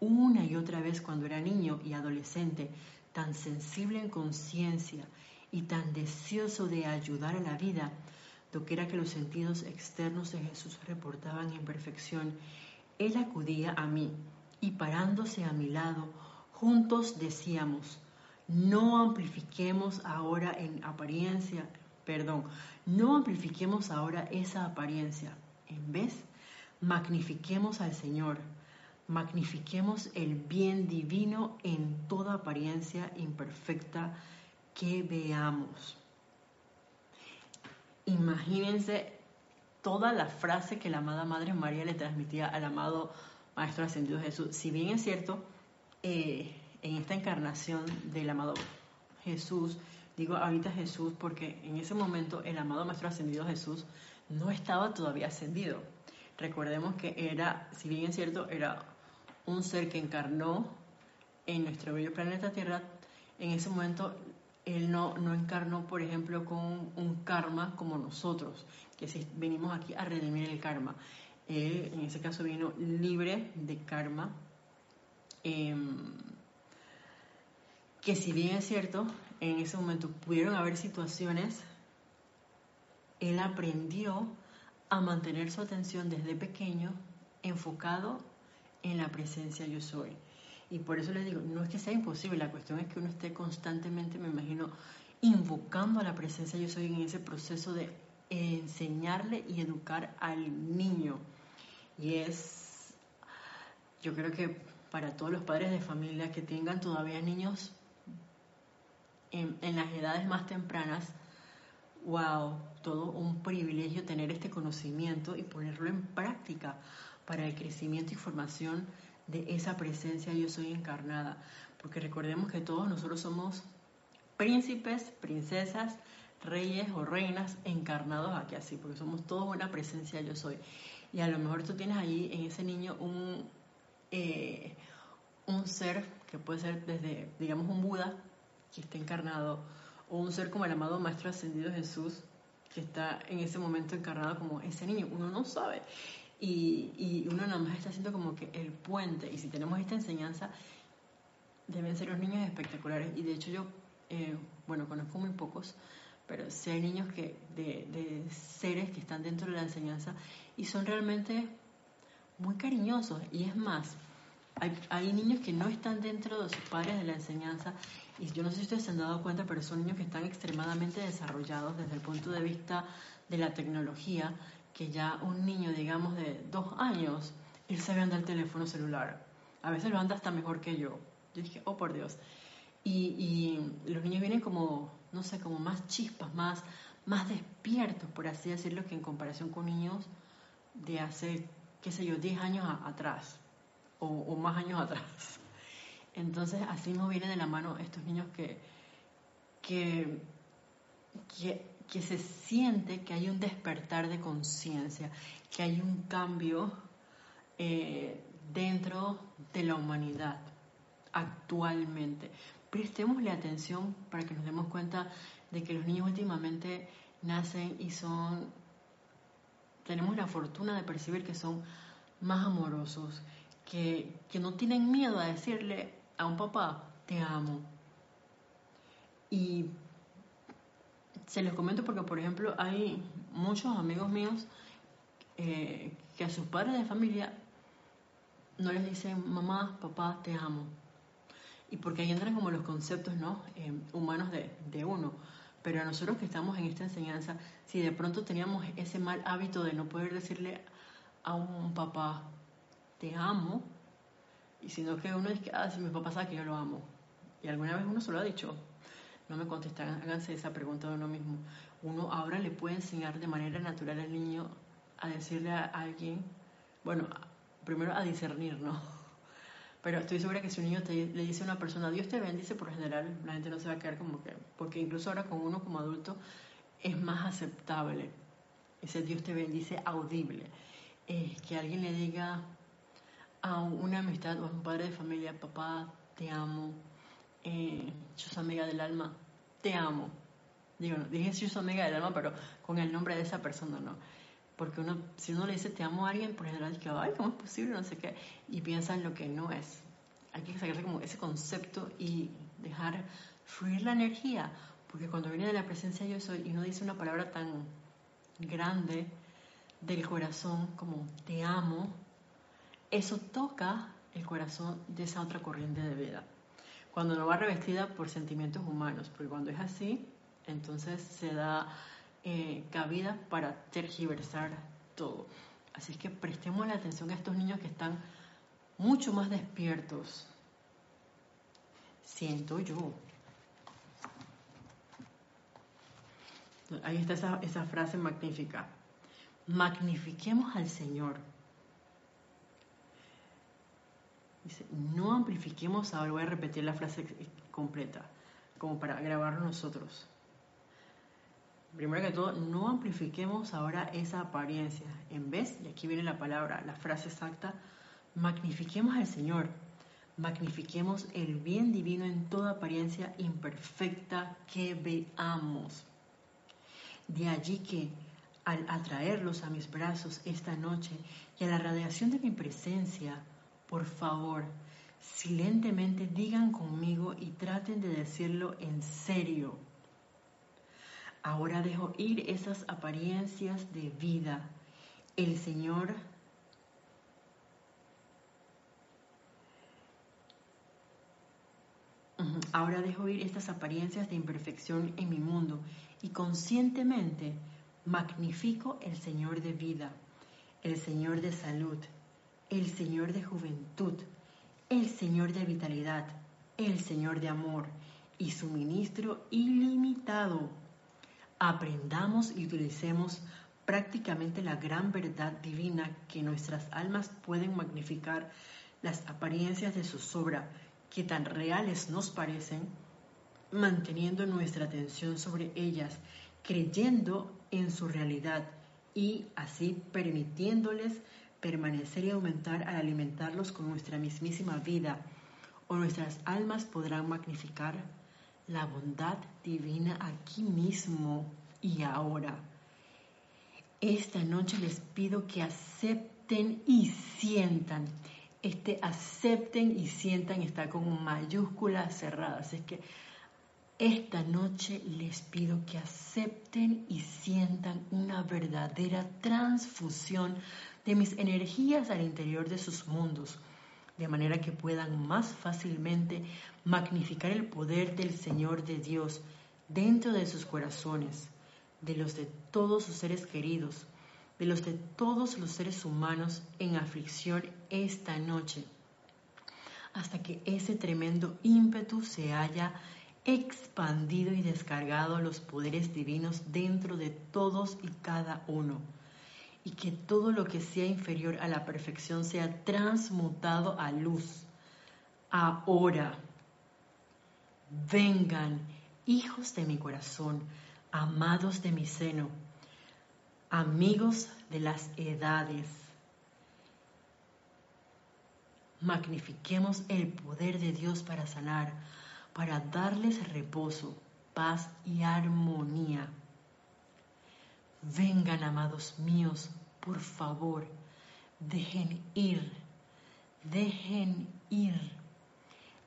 A: Una y otra vez cuando era niño y adolescente, tan sensible en conciencia y tan deseoso de ayudar a la vida, era que los sentidos externos de Jesús reportaban imperfección, Él acudía a mí y parándose a mi lado, juntos decíamos, no amplifiquemos ahora en apariencia, perdón, no amplifiquemos ahora esa apariencia. En vez, magnifiquemos al Señor, magnifiquemos el bien divino en toda apariencia imperfecta que veamos. Imagínense toda la frase que la amada Madre María le transmitía al amado Maestro Ascendido Jesús. Si bien es cierto, eh, en esta encarnación del amado Jesús, digo ahorita Jesús porque en ese momento el amado Maestro Ascendido Jesús no estaba todavía ascendido. Recordemos que era, si bien es cierto, era un ser que encarnó en nuestro bello planeta Tierra. En ese momento él no, no encarnó, por ejemplo, con un karma como nosotros, que si venimos aquí a redimir el karma. Él, en ese caso, vino libre de karma. Em, que si bien es cierto, en ese momento pudieron haber situaciones, él aprendió a mantener su atención desde pequeño enfocado en la presencia yo soy. Y por eso les digo, no es que sea imposible, la cuestión es que uno esté constantemente, me imagino, invocando a la presencia yo soy en ese proceso de enseñarle y educar al niño. Y es, yo creo que para todos los padres de familia que tengan todavía niños en, en las edades más tempranas, wow, todo un privilegio tener este conocimiento y ponerlo en práctica para el crecimiento y formación de esa presencia yo soy encarnada. Porque recordemos que todos nosotros somos príncipes, princesas, reyes o reinas encarnados aquí así, porque somos todos una presencia yo soy. Y a lo mejor tú tienes ahí en ese niño un, eh, un ser que puede ser desde, digamos, un Buda que está encarnado, o un ser como el amado Maestro Ascendido Jesús, que está en ese momento encarnado como ese niño. Uno no sabe y, uno nada más está haciendo como que el puente. Y si tenemos esta enseñanza, deben ser los niños espectaculares. Y de hecho yo, eh, bueno, conozco muy pocos, pero sí hay niños que, de, seres que están dentro de la enseñanza y son realmente muy cariñosos. Y es más, hay, niños que no están dentro de sus padres de la enseñanza y yo no sé si ustedes se han dado cuenta, pero son niños que están extremadamente desarrollados desde el punto de vista de la tecnología que ya un niño, digamos, de dos años, él sabe andar el teléfono celular. A veces lo anda hasta mejor que yo. Yo dije, oh por Dios. Y, los niños vienen como, no sé, como más chispas, más, más despiertos, por así decirlo, que en comparación con niños de hace, qué sé yo, 10 años atrás o, más años atrás. Entonces, así nos viene de la mano estos niños que, que, que se siente que hay un despertar de conciencia, que hay un cambio eh, dentro de la humanidad actualmente. Prestémosle atención para que nos demos cuenta de que los niños últimamente nacen y son, tenemos la fortuna de percibir que son más amorosos, que, que no tienen miedo a decirle a un papá, te amo. Y se los comento porque, por ejemplo, hay muchos amigos míos eh, que a sus padres de familia no les dicen mamá, papá, te amo. Y porque ahí entran como los conceptos ¿no? Eh, humanos de, uno. Pero a nosotros que estamos en esta enseñanza, si de pronto teníamos ese mal hábito de no poder decirle a un papá, te amo, y sino que uno dice, ah, si mi papá sabe que yo lo amo. Y alguna vez uno se lo ha dicho, no me contestan, háganse esa pregunta de uno mismo. Uno ahora le puede enseñar de manera natural al niño a decirle a alguien, bueno, primero a discernir, ¿no? Pero estoy segura que si un niño le dice a una persona, Dios te bendice, por general la gente no se va a quedar como que, porque incluso ahora con uno como adulto es más aceptable ese Dios te bendice audible. que alguien le diga a una amistad o a un padre de familia, papá, te amo, eh, soy amiga del alma, te amo. Digo, no, dije soy amiga del alma, pero con el nombre de esa persona, ¿no? Porque uno, si uno le dice te amo a alguien, por general dice, ay, ¿cómo es posible? No sé qué. Y piensa en lo que no es. Hay que sacarse como ese concepto y dejar fluir la energía. Porque cuando viene de la presencia yo soy y uno dice una palabra tan grande del corazón como te amo, eso toca el corazón de esa otra corriente de vida. Cuando no va revestida por sentimientos humanos, porque cuando es así, entonces se da eh, cabida para tergiversar todo. Así que prestemos la atención a estos niños que están mucho más despiertos. Siento yo. Ahí está esa, esa frase magnífica. Magnifiquemos al Señor. Dice, no amplifiquemos, ahora voy a repetir la frase completa, como para grabarlo nosotros primero que todo, no amplifiquemos ahora esa apariencia. En vez, y aquí viene la palabra, la frase exacta, magnifiquemos al Señor. Magnifiquemos el bien divino en toda apariencia imperfecta que veamos. De allí que, al atraerlos a mis brazos esta noche y a la radiación de mi presencia, por favor, silentemente digan conmigo y traten de decirlo en serio Ahora dejo ir esas apariencias de vida. El Señor Ahora dejo ir estas apariencias de imperfección en mi mundo y conscientemente magnifico el Señor de vida, el Señor de salud, el Señor de juventud, el Señor de vitalidad, el Señor de amor y suministro ilimitado. Aprendamos y utilicemos prácticamente la gran verdad divina que nuestras almas pueden magnificar las apariencias de su sobra que tan reales nos parecen, manteniendo nuestra atención sobre ellas, creyendo en su realidad y así permitiéndoles permanecer y aumentar al alimentarlos con nuestra mismísima vida, o nuestras almas podrán magnificar la bondad divina aquí mismo y ahora. Esta noche les pido que acepten y sientan. Este acepten y sientan está con mayúscula cerrada. Así que esta noche les pido que acepten y sientan una verdadera transfusión de mis energías al interior de sus mundos de manera que puedan más fácilmente magnificar el poder del Señor de Dios dentro de sus corazones, de los de todos sus seres queridos, de los de todos los seres humanos en aflicción esta noche, hasta que ese tremendo ímpetu se haya expandido y descargado los poderes divinos dentro de todos y cada uno y que todo lo que sea inferior a la perfección sea transmutado a luz. Ahora, vengan, hijos de mi corazón, amados de mi seno, amigos de las edades. Magnifiquemos el poder de Dios para sanar, para darles reposo, paz y armonía. Vengan, amados míos, por favor, dejen ir, dejen ir,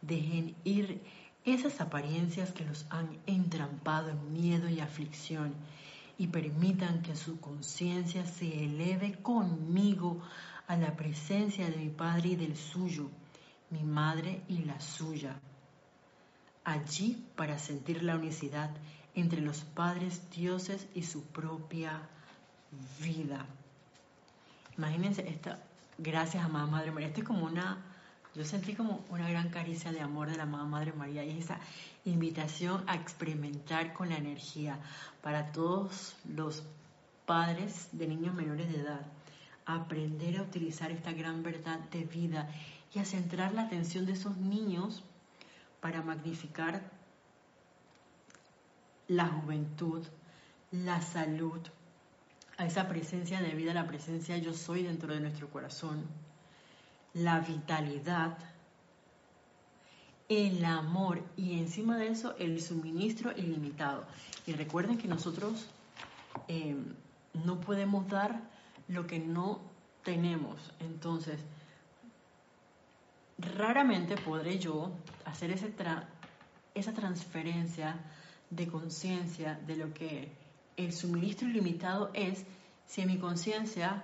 A: dejen ir esas apariencias que los han entrampado en miedo y aflicción y permitan que su conciencia se eleve conmigo a la presencia de mi Padre y del suyo, mi Madre y la suya. Allí para sentir la unicidad entre los padres dioses y su propia vida. Imagínense esta, gracias a Madre María, esta es como una, yo sentí como una gran caricia de amor de la Madre María y esa invitación a experimentar con la energía para todos los padres de niños menores de edad, aprender a utilizar esta gran verdad de vida y a centrar la atención de esos niños para magnificar la juventud, la salud, a esa presencia de vida, la presencia yo soy dentro de nuestro corazón, la vitalidad, el amor y encima de eso el suministro ilimitado. Y recuerden que nosotros eh, no podemos dar lo que no tenemos. Entonces, raramente podré yo hacer ese esa transferencia de conciencia de lo que el suministro ilimitado es si en mi conciencia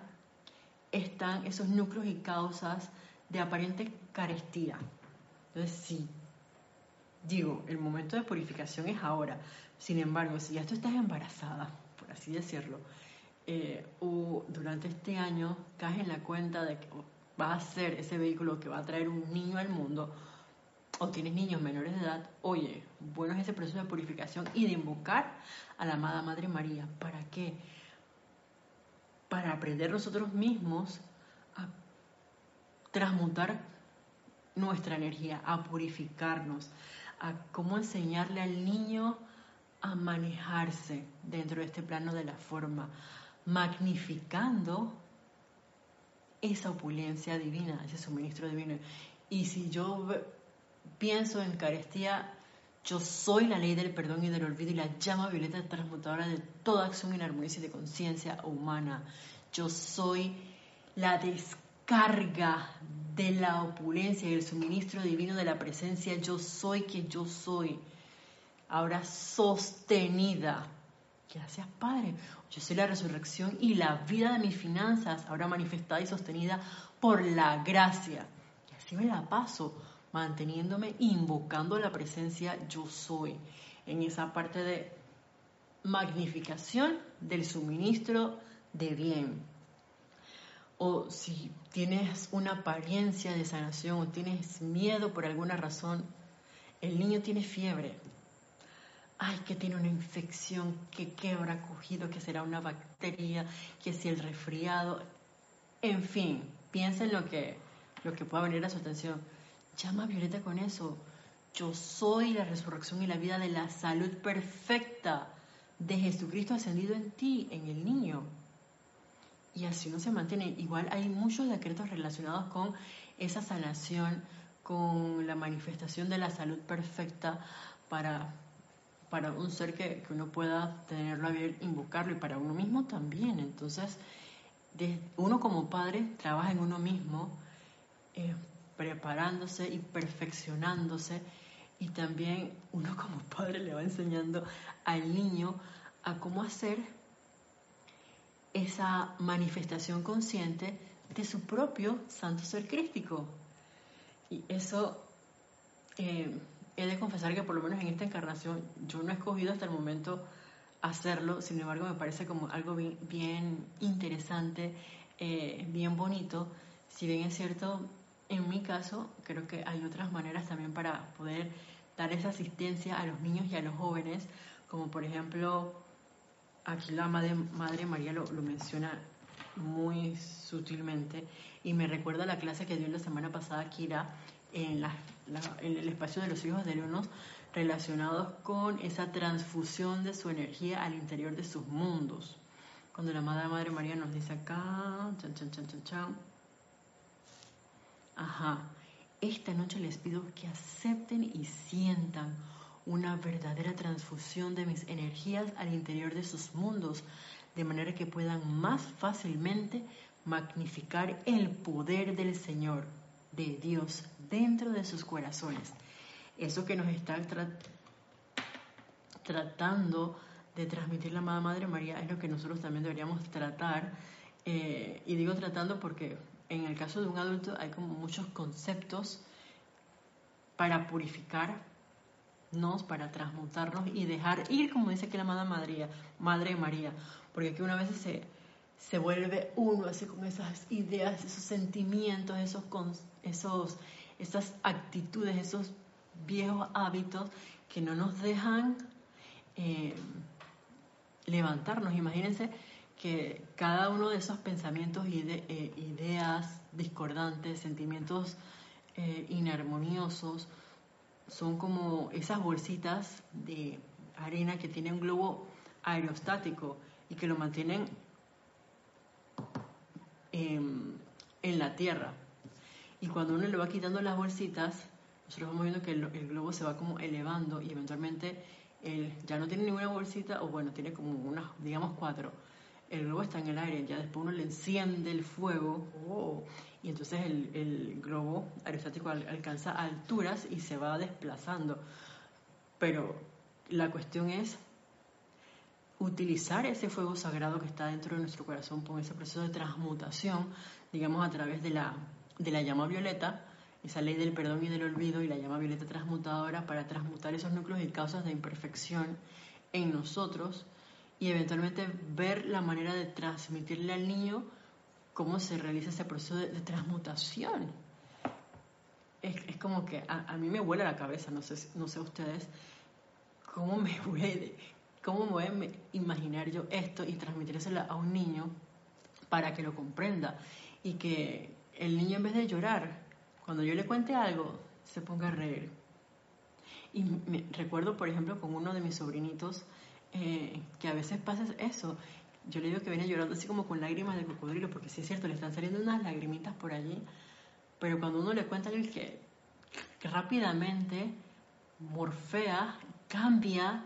A: están esos núcleos y causas de aparente carestía. Entonces, sí, digo, el momento de purificación es ahora. Sin embargo, si ya tú estás embarazada, por así decirlo, eh, o durante este año caes en la cuenta de que vas a ser ese vehículo que va a traer un niño al mundo, o tienes niños menores de edad, oye, bueno es ese proceso de purificación y de invocar a la amada Madre María. ¿Para qué? Para aprender nosotros mismos a transmutar nuestra energía, a purificarnos, a cómo enseñarle al niño a manejarse dentro de este plano de la forma, magnificando esa opulencia divina, ese suministro divino. Y si yo pienso en carestía, yo soy la ley del perdón y del olvido y la llama violeta transmutadora de toda acción en armonía y de conciencia humana. Yo soy la descarga de la opulencia y el suministro divino de la presencia. Yo soy que yo soy. Ahora sostenida. Gracias, Padre. Yo soy la resurrección y la vida de mis finanzas, ahora manifestada y sostenida por la gracia. Y así me la paso manteniéndome invocando la presencia yo soy, en esa parte de magnificación del suministro de bien. O si tienes una apariencia de sanación o tienes miedo por alguna razón, el niño tiene fiebre. Ay, que tiene una infección, que qué habrá cogido, que será una bacteria, que si el resfriado. En fin, piensa en lo que, lo que pueda venir a su atención Llama a Violeta con eso. Yo soy la resurrección y la vida de la salud perfecta de Jesucristo ascendido en ti, en el niño. Y así no se mantiene. Igual hay muchos decretos relacionados con esa sanación, con la manifestación de la salud perfecta para, para un ser que, uno pueda tenerlo a bien, invocarlo y para uno mismo también. Entonces, uno como padre trabaja en uno mismo eh, preparándose y perfeccionándose y también uno como padre le va enseñando al niño a cómo hacer esa manifestación consciente de su propio santo ser crístico. Y eso eh, he de confesar que por lo menos en esta encarnación yo no he escogido hasta el momento hacerlo, sin embargo me parece como algo bien, interesante, eh, bien bonito. Si bien es cierto, en mi caso, creo que hay otras maneras también para poder dar esa asistencia a los niños y a los jóvenes, como por ejemplo, aquí la Madre, María lo, menciona muy sutilmente y me recuerda la clase que dio la semana pasada Kira en, en el espacio de los hijos de Leonos relacionados con esa transfusión de su energía al interior de sus mundos. Cuando la Madre Madre María nos dice acá, chan, chan, chan, chan, chan, Ajá, esta noche les pido que acepten y sientan una verdadera transfusión de mis energías al interior de sus mundos, de manera que puedan más fácilmente magnificar el poder del Señor, de Dios, dentro de sus corazones. Eso que nos está tratando de transmitir la amada Madre María es lo que nosotros también deberíamos tratar. Eh, y digo tratando porque en el caso de un adulto hay como muchos conceptos para purificarnos, para transmutarnos y dejar ir, como dice aquí la Madre Madre María, porque aquí una vez se, se vuelve uno así con esas ideas, esos sentimientos, esos, esos esas actitudes, esos viejos hábitos que no nos dejan eh, levantarnos. Imagínense que cada uno de esos pensamientos, eh, ideas discordantes, sentimientos eh, inarmoniosos, son como esas bolsitas de arena que tienen un globo aerostático y que lo mantienen en, la tierra. Y cuando uno le va quitando las bolsitas, nosotros vamos viendo que el, globo se va como elevando y eventualmente él ya no tiene ninguna bolsita, o bueno, tiene como unas, digamos cuatro. El globo está en el aire, ya después uno le enciende el fuego, oh, y entonces el, globo aerostático alcanza alturas y se va desplazando. Pero la cuestión es utilizar ese fuego sagrado que está dentro de nuestro corazón con ese proceso de transmutación, digamos a través de la, de la llama violeta, esa ley del perdón y del olvido y la llama violeta transmutadora para transmutar esos núcleos y causas de imperfección en nosotros y eventualmente ver la manera de transmitirle al niño cómo se realiza ese proceso de, transmutación. Es, como que a, mí me vuela la cabeza, no sé, no sé ustedes, cómo me *laughs* voy, cómo me voy a imaginar yo esto y transmitírselo a un niño para que lo comprenda y que el niño en vez de llorar, cuando yo le cuente algo, se ponga a reír. Y me, recuerdo, por ejemplo, con uno de mis sobrinitos, eh, que a veces pasa eso, yo le digo que viene llorando así como con lágrimas de cocodrilo, porque sí es cierto, le están saliendo unas lagrimitas por allí, pero cuando uno le cuenta el que, que rápidamente morfea, cambia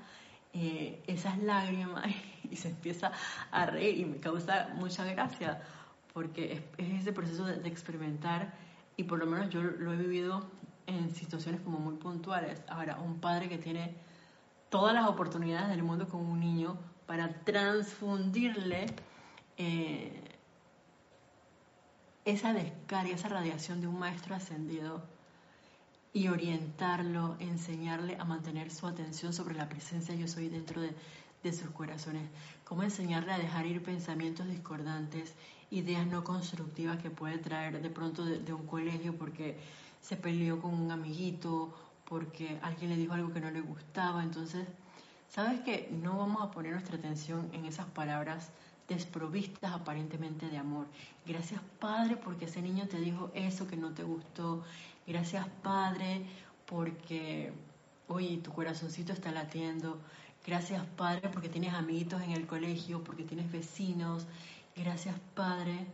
A: eh, esas lágrimas *laughs* y se empieza a reír y me causa mucha gracia, porque es, ese proceso de, experimentar y por lo menos yo lo he vivido en situaciones como muy puntuales. Ahora, un padre que tiene todas las oportunidades del mundo con un niño para transfundirle eh, esa descarga, esa radiación de un maestro ascendido y orientarlo, enseñarle a mantener su atención sobre la presencia yo soy dentro de, sus corazones. Cómo enseñarle a dejar ir pensamientos discordantes, ideas no constructivas que puede traer de pronto de un colegio porque se peleó con un amiguito, porque alguien le dijo algo que no le gustaba. Entonces, ¿Sabes que no vamos a poner nuestra atención en esas palabras desprovistas aparentemente de amor? Gracias Padre porque ese niño te dijo eso que no te gustó. Gracias Padre porque, oye, tu corazoncito está latiendo. Gracias Padre porque tienes amiguitos en el colegio, porque tienes vecinos. Gracias Padre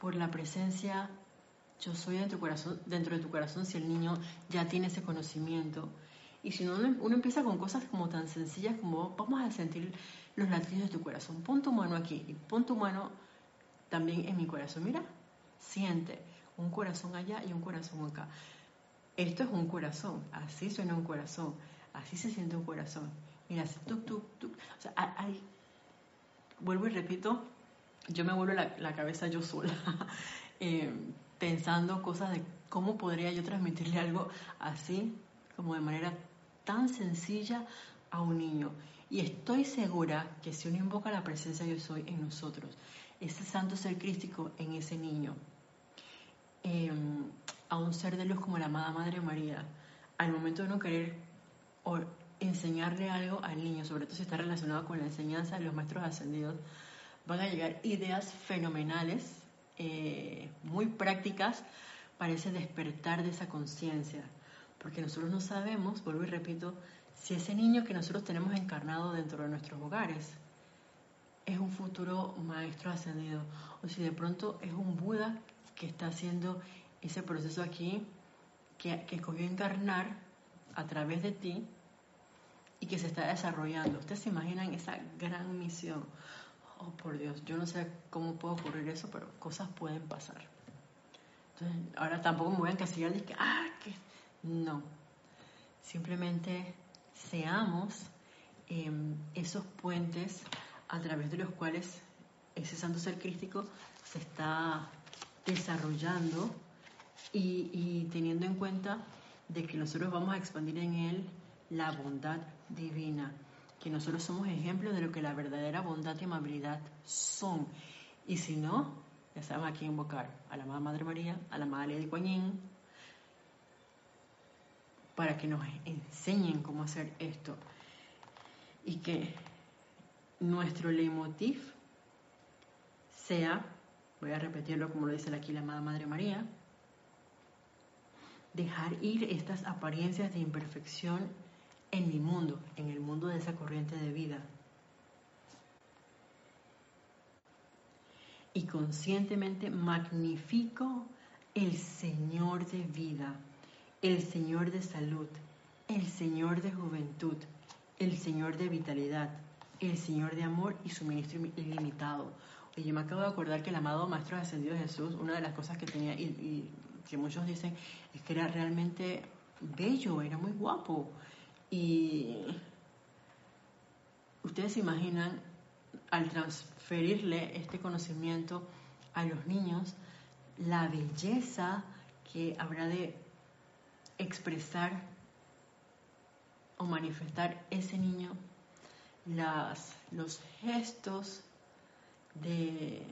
A: por la presencia. Yo soy dentro, corazón, dentro de tu corazón si el niño ya tiene ese conocimiento. Y si no, uno empieza con cosas como tan sencillas como vamos a sentir los latidos de tu corazón. Pon tu mano aquí y pon tu mano también en mi corazón. Mira, siente un corazón allá y un corazón acá. Esto es un corazón, así suena un corazón, así se siente un corazón. Mira, tuk, tuk, tuk. O sea, vuelvo y repito, yo me vuelvo la, cabeza yo sola, *laughs* eh, pensando cosas de cómo podría yo transmitirle *laughs* algo así, como de manera tan sencilla a un niño. Y estoy segura que si uno invoca la presencia yo soy en nosotros, ese santo ser crístico en ese niño, em, a un ser de luz como la amada Madre María, al momento de no querer enseñarle algo al niño, sobre todo si está relacionado con la enseñanza de los maestros ascendidos, van a llegar ideas fenomenales, eh, muy prácticas para despertar de esa conciencia porque nosotros no sabemos, vuelvo y repito, si ese niño que nosotros tenemos encarnado dentro de nuestros hogares es un futuro maestro ascendido, o si de pronto es un Buda que está haciendo ese proceso aquí, que, que escogió encarnar a través de ti y que se está desarrollando. Ustedes se imaginan esa gran misión. Oh, por Dios, yo no sé cómo puede ocurrir eso, pero cosas pueden pasar. Entonces, ahora tampoco me voy a encasillar de que, ah, que no. Simplemente seamos em, esos puentes a través de los cuales ese santo ser crístico se está desarrollando y, teniendo en cuenta de que nosotros vamos a expandir en él la bondad divina, que nosotros somos ejemplos de lo que la verdadera bondad y amabilidad son. Y si no, ya sabemos a invocar, a la Madre María, a la Madre de Coañín, para que nos enseñen cómo hacer esto y que nuestro leitmotiv sea, voy a repetirlo como lo dice aquí la amada Madre María, dejar ir estas apariencias de imperfección en mi mundo, en el mundo de esa corriente de vida. Y conscientemente magnifico el Señor de vida, el Señor de salud, el Señor de juventud, el Señor de vitalidad, el Señor de amor y suministro ilimitado. Oye, yo me acabo de acordar que el amado Maestro Ascendido Jesús, una de las cosas que tenía y que muchos dicen es que era realmente bello, era muy guapo. Y ustedes se imaginan al transferirle este conocimiento a los niños, la belleza que habrá de expresar o manifestar ese niño, las, los gestos de,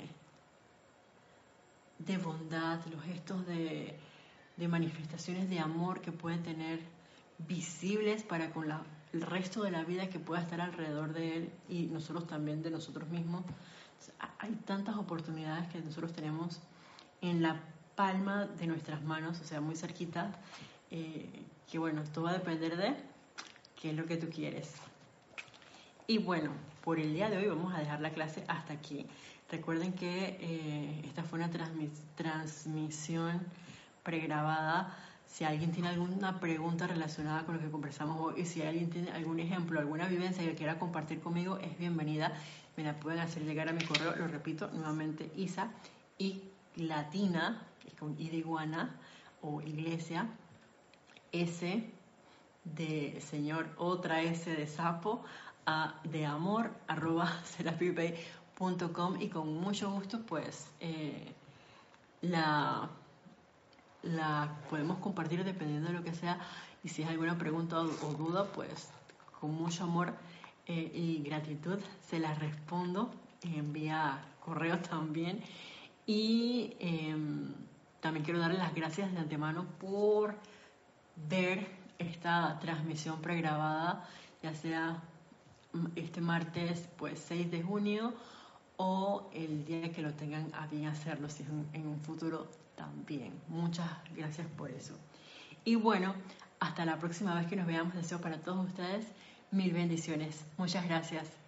A: de bondad, los gestos de, de manifestaciones de amor que pueden tener visibles para con el resto de la vida que pueda estar alrededor de él y nosotros también de nosotros mismos. Hay tantas oportunidades que nosotros tenemos en la palma de nuestras manos, o sea, muy cerquita, eh, que bueno, todo va a depender de qué es lo que tú quieres. Y bueno, por el día de hoy vamos a dejar la clase hasta aquí. Recuerden que eh, esta fue una transmisión pregrabada si alguien tiene alguna pregunta relacionada con lo que conversamos hoy y si alguien tiene algún ejemplo, alguna vivencia que quiera compartir conmigo, es bienvenida. Me la pueden hacer llegar a mi correo, lo repito nuevamente, isa y latina, con i de iguana o iglesia, s de señor, otra s de sapo, a, de amor, arroba *laughs* y con mucho gusto pues eh, la la podemos compartir dependiendo de lo que sea. Y si hay alguna pregunta o, duda, pues con mucho amor eh, y gratitud se las respondo. Envía correo también. Y em, también quiero darle las gracias de antemano por ver esta transmisión pregrabada, ya sea este martes pues 6 de junio o el día que lo tengan a bien hacerlo, si es en un futuro también. Muchas gracias por eso. Y bueno, hasta la próxima vez que nos veamos, deseo para todos ustedes mil bendiciones. Muchas gracias.